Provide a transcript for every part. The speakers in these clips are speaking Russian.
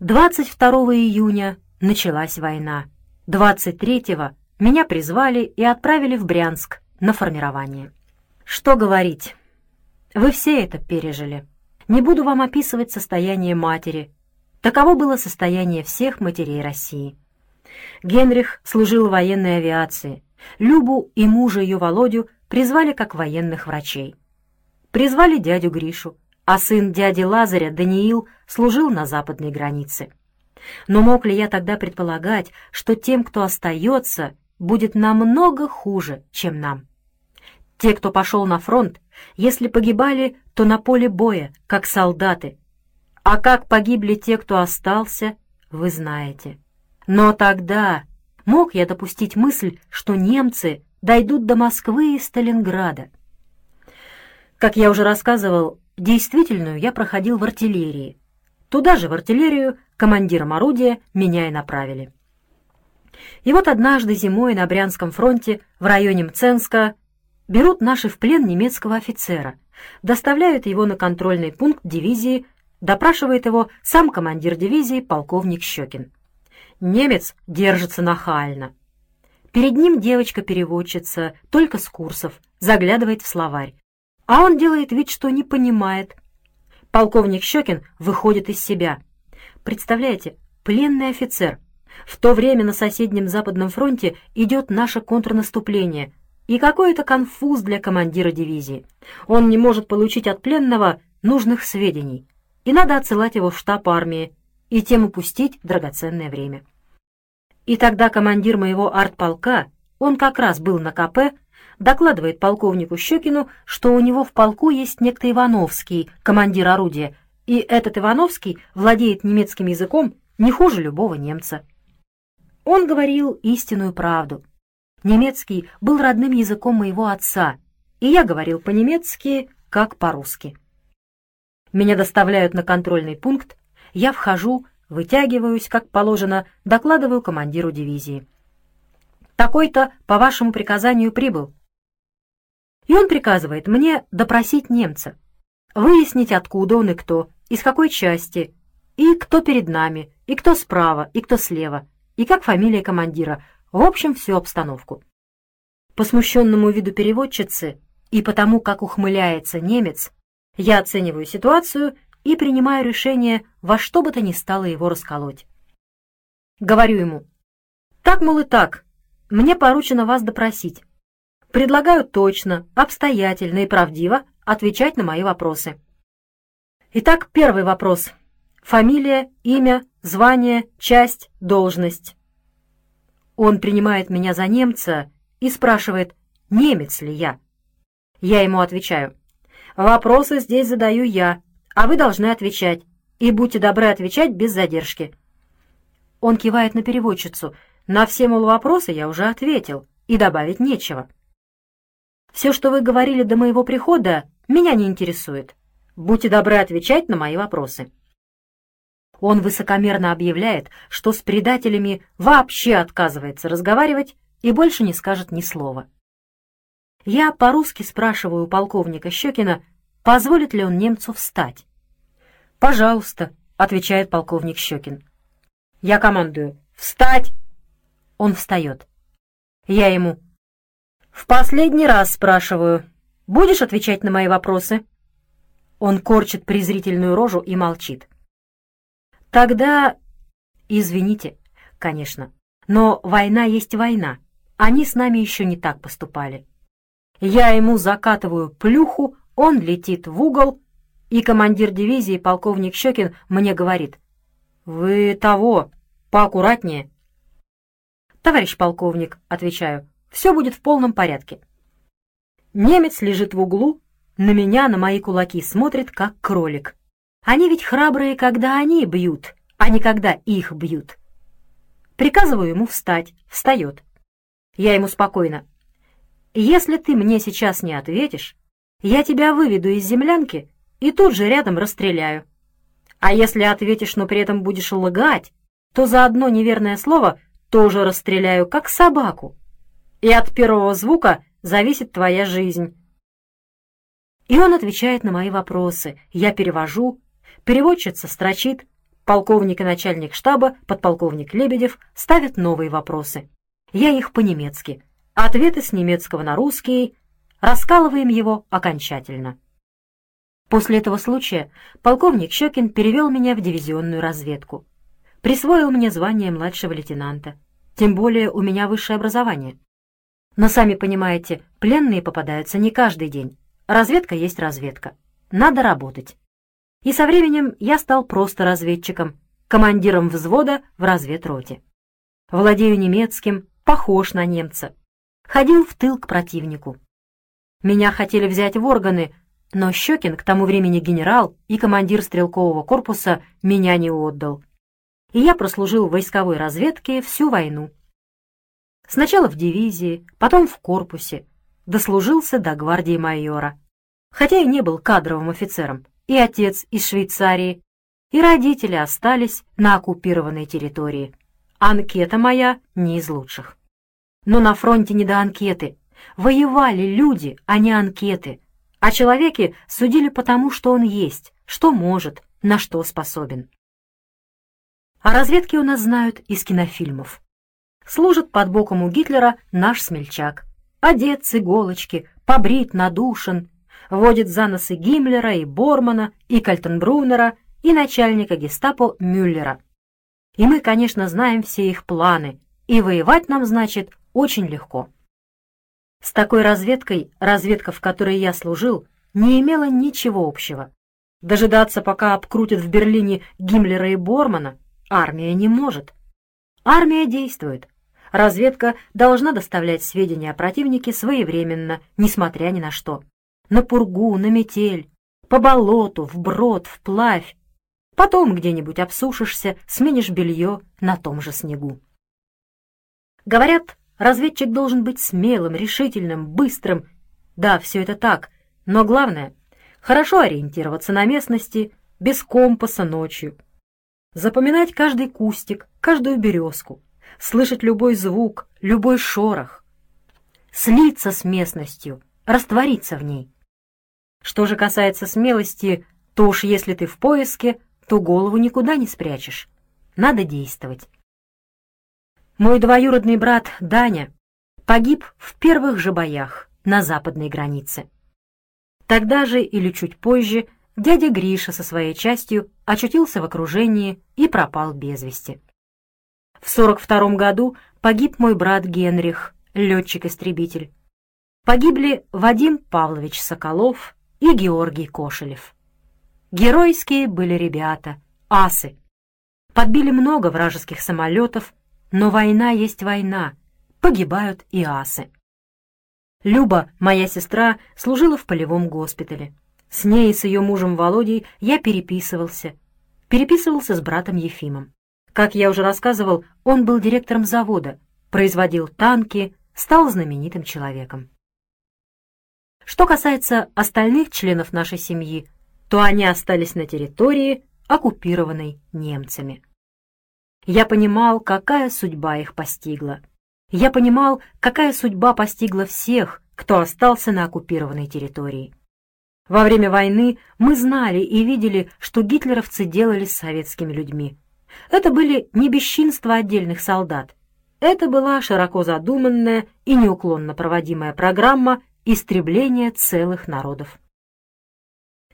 22 июня началась война. 23-го меня призвали и отправили в Брянск на формирование. Что говорить? Вы все это пережили. Не буду вам описывать состояние матери. Таково было состояние всех матерей России. Генрих служил в военной авиации. Любу и мужа ее Володю призвали как военных врачей. Призвали дядю Гришу, а сын дяди Лазаря, Даниил, служил на западной границе. Но мог ли я тогда предполагать, что тем, кто остается, будет намного хуже, чем нам? Те, кто пошел на фронт, если погибали, то на поле боя, как солдаты. А как погибли те, кто остался, вы знаете. Но тогда мог я допустить мысль, что немцы дойдут до Москвы и Сталинграда. Как я уже рассказывал, действительную я проходил в артиллерии. Туда же, в артиллерию, командиром орудия меня и направили. И вот однажды зимой на Брянском фронте в районе Мценска берут наши в плен немецкого офицера, доставляют его на контрольный пункт дивизии, допрашивает его сам командир дивизии полковник Щекин. Немец держится нахально. Перед ним девочка-переводчица, только с курсов, заглядывает в словарь. А он делает вид, что не понимает. Полковник Щекин выходит из себя. Представляете, пленный офицер. В то время на соседнем Западном фронте идет наше контрнаступление. И какой-то конфуз для командира дивизии. Он не может получить от пленного нужных сведений. И надо отсылать его в штаб армии, и тем упустить драгоценное время. И тогда командир моего артполка, он как раз был на КП, докладывает полковнику Щекину, что у него в полку есть некто Ивановский, командир орудия, и этот Ивановский владеет немецким языком не хуже любого немца. Он говорил истинную правду. Немецкий был родным языком моего отца, и я говорил по-немецки, как по-русски. Меня доставляют на контрольный пункт, я вхожу, вытягиваюсь, как положено, докладываю командиру дивизии. Такой-то по вашему приказанию прибыл. И он приказывает мне допросить немца, выяснить, откуда он и кто, из какой части, и кто перед нами, и кто справа, и кто слева, и как фамилия командира, в общем, всю обстановку. По смущенному виду переводчицы и потому, как ухмыляется немец, я оцениваю ситуацию и принимаю решение во что бы то ни стало его расколоть. Говорю ему, так, мол, и так, мне поручено вас допросить. Предлагаю точно, обстоятельно и правдиво отвечать на мои вопросы. Итак, первый вопрос. Фамилия, имя, звание, часть, должность. Он принимает меня за немца и спрашивает, немец ли я. Я ему отвечаю, вопросы здесь задаю я, а вы должны отвечать, и будьте добры отвечать без задержки. Он кивает на переводчицу. На все, мол, вопросы я уже ответил, и добавить нечего. Все, что вы говорили до моего прихода, меня не интересует. Будьте добры отвечать на мои вопросы. Он высокомерно объявляет, что с предателями вообще отказывается разговаривать и больше не скажет ни слова. Я по-русски спрашиваю у полковника Щекина, позволит ли он немцу встать. «Пожалуйста», — отвечает полковник Щекин. Я командую «Встать!» Он встает. Я ему «В последний раз спрашиваю, будешь отвечать на мои вопросы?» Он корчит презрительную рожу и молчит. «Тогда...» «Извините, конечно, но война есть война. Они с нами еще не так поступали. Я ему закатываю плюху, он летит в угол, и командир дивизии, полковник Щекин, мне говорит, «Вы того, поаккуратнее». «Товарищ полковник», — отвечаю, «все будет в полном порядке». Немец лежит в углу, на меня, на мои кулаки смотрит, как кролик. Они ведь храбрые, когда они бьют, а не когда их бьют. Приказываю ему встать, встает. Я ему спокойно. «Если ты мне сейчас не ответишь, я тебя выведу из землянки и тут же рядом расстреляю. А если ответишь, но при этом будешь лгать, то за одно неверное слово тоже расстреляю, как собаку. И от первого звука зависит твоя жизнь. И он отвечает на мои вопросы. Я перевожу, переводчица строчит, полковник и начальник штаба, подполковник Лебедев, ставят новые вопросы. Я их по-немецки. Ответы с немецкого на русский. Раскалываем его окончательно. После этого случая полковник Щекин перевел меня в дивизионную разведку. Присвоил мне звание младшего лейтенанта. Тем более у меня высшее образование. Но сами понимаете, пленные попадаются не каждый день. Разведка есть разведка. Надо работать. И со временем я стал просто разведчиком, командиром взвода в разведроте. Владею немецким, похож на немца. Ходил в тыл к противнику. Меня хотели взять в органы, но Щекин, к тому времени генерал и командир стрелкового корпуса, меня не отдал. И я прослужил в войсковой разведке всю войну. Сначала в дивизии, потом в корпусе, дослужился до гвардии майора. Хотя и не был кадровым офицером, и отец из Швейцарии, и родители остались на оккупированной территории. Анкета моя не из лучших. Но на фронте не до анкеты. Воевали люди, а не анкеты. А человеке судили потому, что он есть, что может, на что способен. О разведке у нас знают из кинофильмов. Служит под боком у Гитлера наш смельчак. Одет с иголочки, побрит, надушен, водит за носы Гиммлера и Бормана, и Кальтенбруннера, и начальника гестапо Мюллера. И мы, конечно, знаем все их планы, и воевать нам, значит, очень легко. С такой разведкой, разведка, в которой я служил, не имела ничего общего. Дожидаться, пока обкрутят в Берлине Гиммлера и Бормана, армия не может. Армия действует. Разведка должна доставлять сведения о противнике своевременно, несмотря ни на что на пургу, на метель, по болоту, вброд, вплавь. Потом где-нибудь обсушишься, сменишь белье на том же снегу. Говорят, разведчик должен быть смелым, решительным, быстрым. Да, все это так, но главное — хорошо ориентироваться на местности, без компаса ночью. Запоминать каждый кустик, каждую березку, слышать любой звук, любой шорох. Слиться с местностью, раствориться в ней. Что же касается смелости, то уж если ты в поиске, то голову никуда не спрячешь. Надо действовать. Мой двоюродный брат Даня погиб в первых же боях на западной границе. Тогда же или чуть позже дядя Гриша со своей частью очутился в окружении и пропал без вести. В 42 году погиб мой брат Генрих, летчик-истребитель. Погибли Вадим Павлович Соколов и Георгий Кошелев. Геройские были ребята, асы. Подбили много вражеских самолетов, но война есть война, погибают и асы. Люба, моя сестра, служила в полевом госпитале. С ней и с ее мужем Володей я переписывался. Переписывался с братом Ефимом. Как я уже рассказывал, он был директором завода, производил танки, стал знаменитым человеком. Что касается остальных членов нашей семьи, то они остались на территории, оккупированной немцами. Я понимал, какая судьба их постигла. Я понимал, какая судьба постигла всех, кто остался на оккупированной территории. Во время войны мы знали и видели, что гитлеровцы делали с советскими людьми. Это были не бесчинства отдельных солдат. Это была широко задуманная и неуклонно проводимая программа истребление целых народов.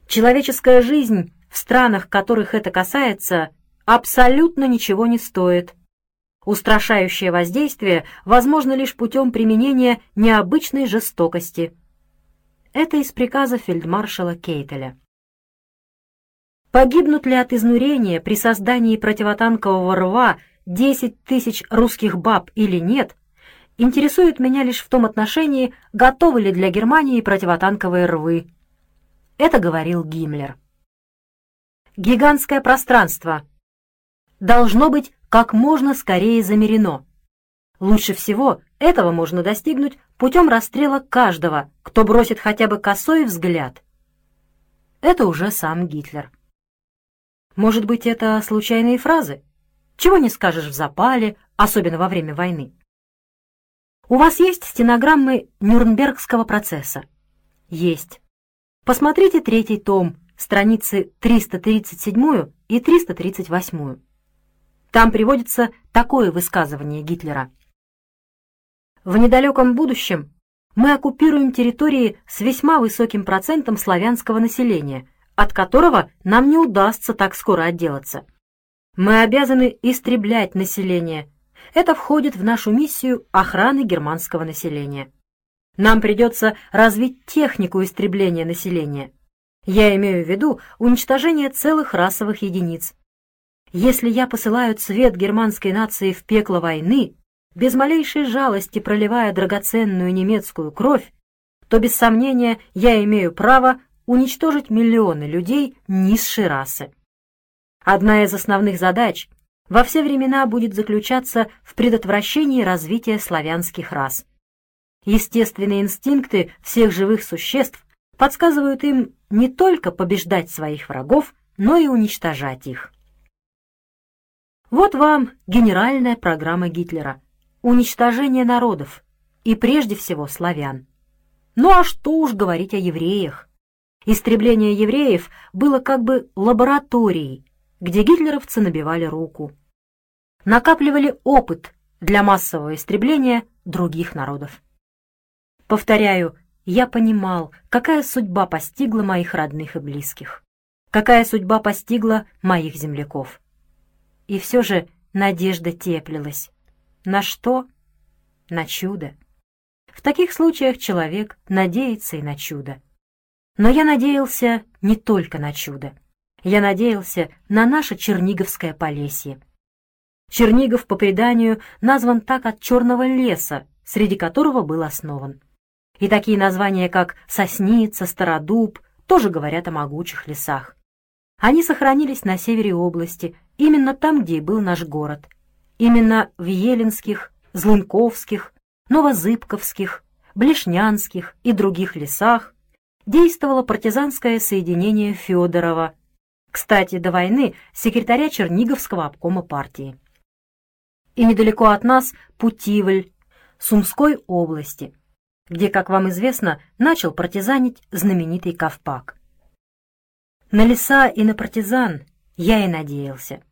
Человеческая жизнь в странах, которых это касается, абсолютно ничего не стоит. Устрашающее воздействие возможно лишь путем применения необычной жестокости. Это из приказа фельдмаршала Кейтеля. Погибнут ли от изнурения при создании противотанкового рва 10 тысяч русских баб или нет, интересует меня лишь в том отношении, готовы ли для Германии противотанковые рвы. Это говорил Гиммлер. Гигантское пространство должно быть как можно скорее замерено. Лучше всего этого можно достигнуть путем расстрела каждого, кто бросит хотя бы косой взгляд. Это уже сам Гитлер. Может быть, это случайные фразы? Чего не скажешь в запале, особенно во время войны. У вас есть стенограммы Нюрнбергского процесса? Есть. Посмотрите третий том страницы 337 и 338. Там приводится такое высказывание Гитлера. В недалеком будущем мы оккупируем территории с весьма высоким процентом славянского населения, от которого нам не удастся так скоро отделаться. Мы обязаны истреблять население. Это входит в нашу миссию охраны германского населения. Нам придется развить технику истребления населения. Я имею в виду уничтожение целых расовых единиц. Если я посылаю цвет германской нации в пекло войны, без малейшей жалости проливая драгоценную немецкую кровь, то без сомнения я имею право уничтожить миллионы людей низшей расы. Одна из основных задач во все времена будет заключаться в предотвращении развития славянских рас. Естественные инстинкты всех живых существ подсказывают им не только побеждать своих врагов, но и уничтожать их. Вот вам генеральная программа Гитлера – уничтожение народов, и прежде всего славян. Ну а что уж говорить о евреях? Истребление евреев было как бы лабораторией, где гитлеровцы набивали руку. Накапливали опыт для массового истребления других народов. Повторяю, я понимал, какая судьба постигла моих родных и близких, какая судьба постигла моих земляков. И все же надежда теплилась. На что? На чудо. В таких случаях человек надеется и на чудо. Но я надеялся не только на чудо. Я надеялся на наше Черниговское Полесье. Чернигов, по преданию, назван так от черного леса, среди которого был основан. И такие названия, как Сосница, Стародуб, тоже говорят о могучих лесах. Они сохранились на севере области, именно там, где и был наш город. Именно в Еленских, Злынковских, Новозыбковских, Блешнянских и других лесах действовало партизанское соединение Федорова, кстати, до войны секретаря Черниговского обкома партии. И недалеко от нас Путивль, Сумской области – где, как вам известно, начал партизанить знаменитый Ковпак. На леса и на партизан я и надеялся.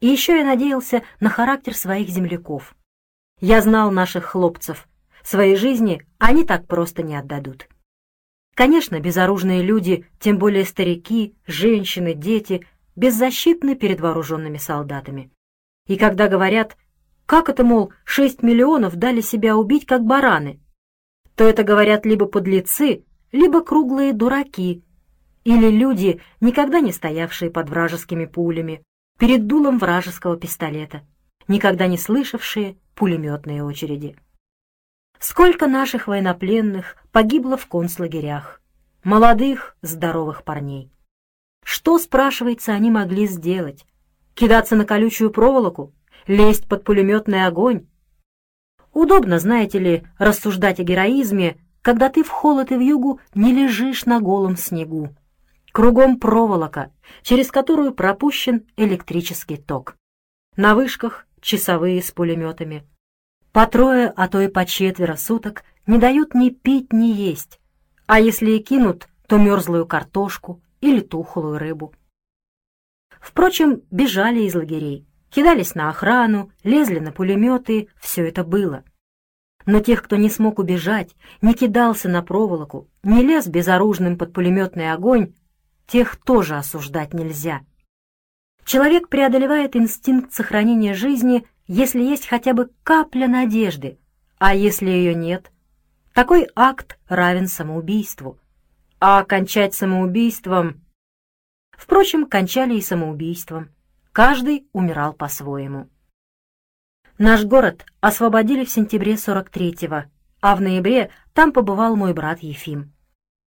И еще я надеялся на характер своих земляков. Я знал наших хлопцев. Своей жизни они так просто не отдадут. Конечно, безоружные люди, тем более старики, женщины, дети, беззащитны перед вооруженными солдатами. И когда говорят, как это, мол, шесть миллионов дали себя убить, как бараны, то это говорят либо подлецы, либо круглые дураки, или люди, никогда не стоявшие под вражескими пулями, перед дулом вражеского пистолета, никогда не слышавшие пулеметные очереди. Сколько наших военнопленных погибло в концлагерях, молодых, здоровых парней. Что, спрашивается, они могли сделать? Кидаться на колючую проволоку? Лезть под пулеметный огонь? Удобно, знаете ли, рассуждать о героизме, когда ты в холод и в югу не лежишь на голом снегу. Кругом проволока, через которую пропущен электрический ток. На вышках часовые с пулеметами. По трое, а то и по четверо суток не дают ни пить, ни есть. А если и кинут, то мерзлую картошку или тухлую рыбу. Впрочем, бежали из лагерей кидались на охрану, лезли на пулеметы, все это было. Но тех, кто не смог убежать, не кидался на проволоку, не лез безоружным под пулеметный огонь, тех тоже осуждать нельзя. Человек преодолевает инстинкт сохранения жизни, если есть хотя бы капля надежды, а если ее нет, такой акт равен самоубийству. А кончать самоубийством... Впрочем, кончали и самоубийством. Каждый умирал по-своему. Наш город освободили в сентябре 43-го, а в ноябре там побывал мой брат Ефим.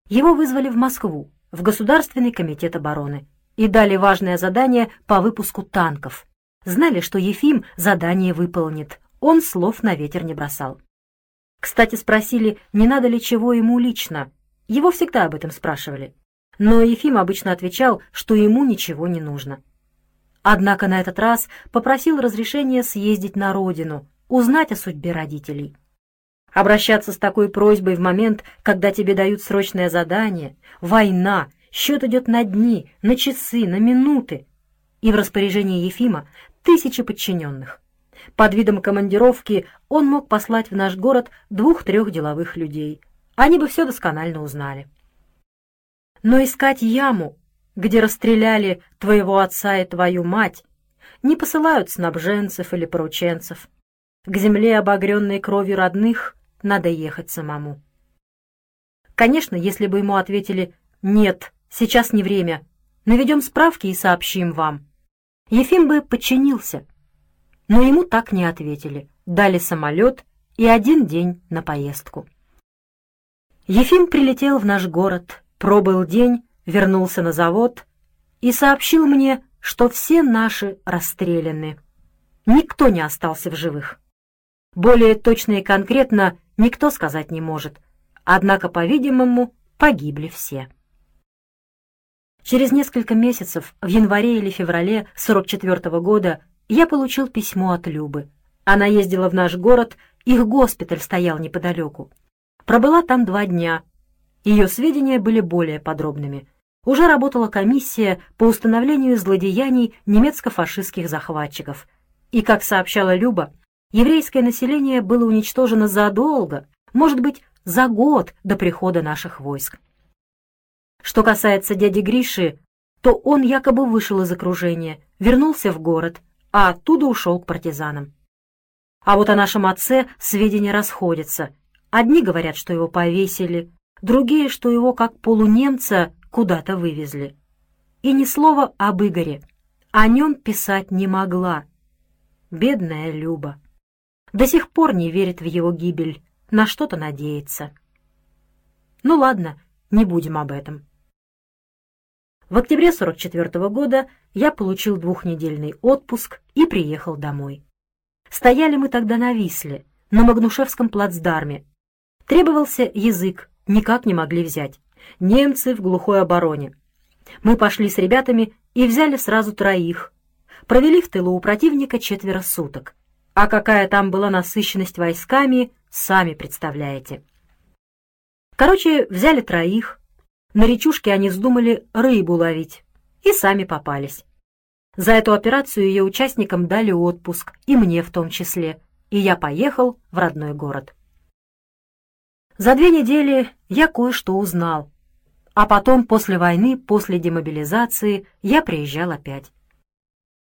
Его вызвали в Москву, в Государственный комитет обороны, и дали важное задание по выпуску танков. Знали, что Ефим задание выполнит, он слов на ветер не бросал. Кстати, спросили, не надо ли чего ему лично. Его всегда об этом спрашивали. Но Ефим обычно отвечал, что ему ничего не нужно. Однако на этот раз попросил разрешения съездить на родину, узнать о судьбе родителей. Обращаться с такой просьбой в момент, когда тебе дают срочное задание, война, Счет идет на дни, на часы, на минуты. И в распоряжении Ефима тысячи подчиненных. Под видом командировки он мог послать в наш город двух-трех деловых людей. Они бы все досконально узнали. Но искать яму, где расстреляли твоего отца и твою мать, не посылают снабженцев или порученцев. К земле, обогренной кровью родных, надо ехать самому. Конечно, если бы ему ответили «нет, сейчас не время, наведем справки и сообщим вам», Ефим бы подчинился. Но ему так не ответили, дали самолет и один день на поездку. Ефим прилетел в наш город, пробыл день, вернулся на завод и сообщил мне, что все наши расстреляны. Никто не остался в живых. Более точно и конкретно никто сказать не может. Однако, по-видимому, погибли все. Через несколько месяцев, в январе или феврале 44 -го года, я получил письмо от Любы. Она ездила в наш город, их госпиталь стоял неподалеку. Пробыла там два дня. Ее сведения были более подробными. Уже работала комиссия по установлению злодеяний немецко-фашистских захватчиков. И, как сообщала Люба, еврейское население было уничтожено задолго, может быть, за год до прихода наших войск. Что касается дяди Гриши, то он якобы вышел из окружения, вернулся в город, а оттуда ушел к партизанам. А вот о нашем отце сведения расходятся. Одни говорят, что его повесили, другие, что его как полунемца куда-то вывезли. И ни слова об Игоре. О нем писать не могла. Бедная Люба до сих пор не верит в его гибель, на что-то надеется. Ну ладно, не будем об этом. В октябре 44 -го года я получил двухнедельный отпуск и приехал домой. Стояли мы тогда на Висле, на Магнушевском плацдарме. Требовался язык, никак не могли взять. Немцы в глухой обороне. Мы пошли с ребятами и взяли сразу троих. Провели в тылу у противника четверо суток. А какая там была насыщенность войсками, сами представляете. Короче, взяли троих. На речушке они вздумали рыбу ловить. И сами попались. За эту операцию ее участникам дали отпуск, и мне в том числе. И я поехал в родной город. За две недели я кое-что узнал. А потом, после войны, после демобилизации, я приезжал опять.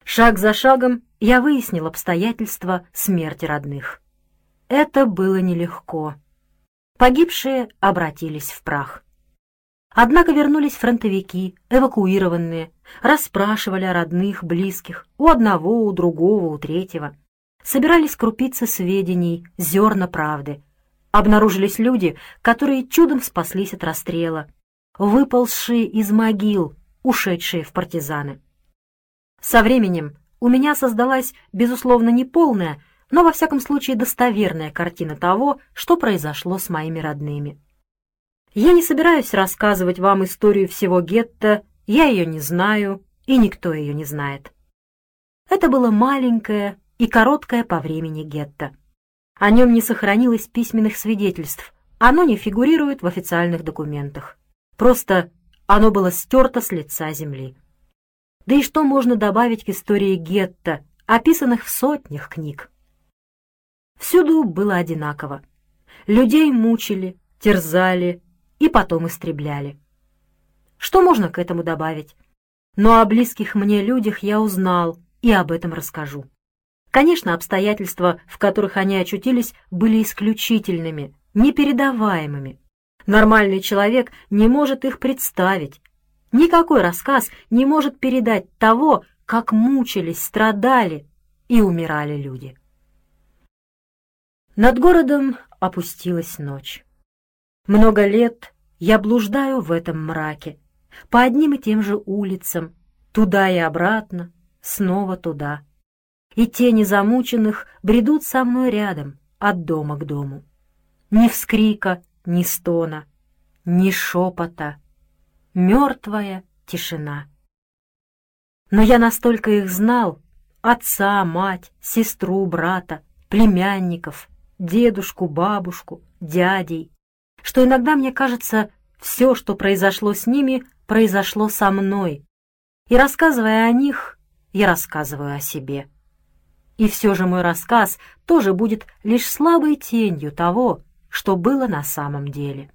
Шаг за шагом я выяснил обстоятельства смерти родных. Это было нелегко. Погибшие обратились в прах. Однако вернулись фронтовики, эвакуированные, расспрашивали о родных, близких, у одного, у другого, у третьего. Собирались крупицы сведений, зерна правды. Обнаружились люди, которые чудом спаслись от расстрела, выползшие из могил, ушедшие в партизаны. Со временем у меня создалась, безусловно, неполная, но во всяком случае достоверная картина того, что произошло с моими родными. Я не собираюсь рассказывать вам историю всего гетто, я ее не знаю, и никто ее не знает. Это было маленькое и короткое по времени гетто. О нем не сохранилось письменных свидетельств, оно не фигурирует в официальных документах. Просто оно было стерто с лица земли. Да и что можно добавить к истории гетто, описанных в сотнях книг? Всюду было одинаково. Людей мучили, терзали и потом истребляли. Что можно к этому добавить? Но о близких мне людях я узнал и об этом расскажу. Конечно, обстоятельства, в которых они очутились, были исключительными, непередаваемыми. Нормальный человек не может их представить, Никакой рассказ не может передать того, как мучились, страдали и умирали люди. Над городом опустилась ночь. Много лет я блуждаю в этом мраке, по одним и тем же улицам, туда и обратно, снова туда. И тени замученных бредут со мной рядом, от дома к дому. Ни вскрика, ни стона, ни шепота — мертвая тишина. Но я настолько их знал, отца, мать, сестру, брата, племянников, дедушку, бабушку, дядей, что иногда мне кажется, все, что произошло с ними, произошло со мной, и, рассказывая о них, я рассказываю о себе. И все же мой рассказ тоже будет лишь слабой тенью того, что было на самом деле.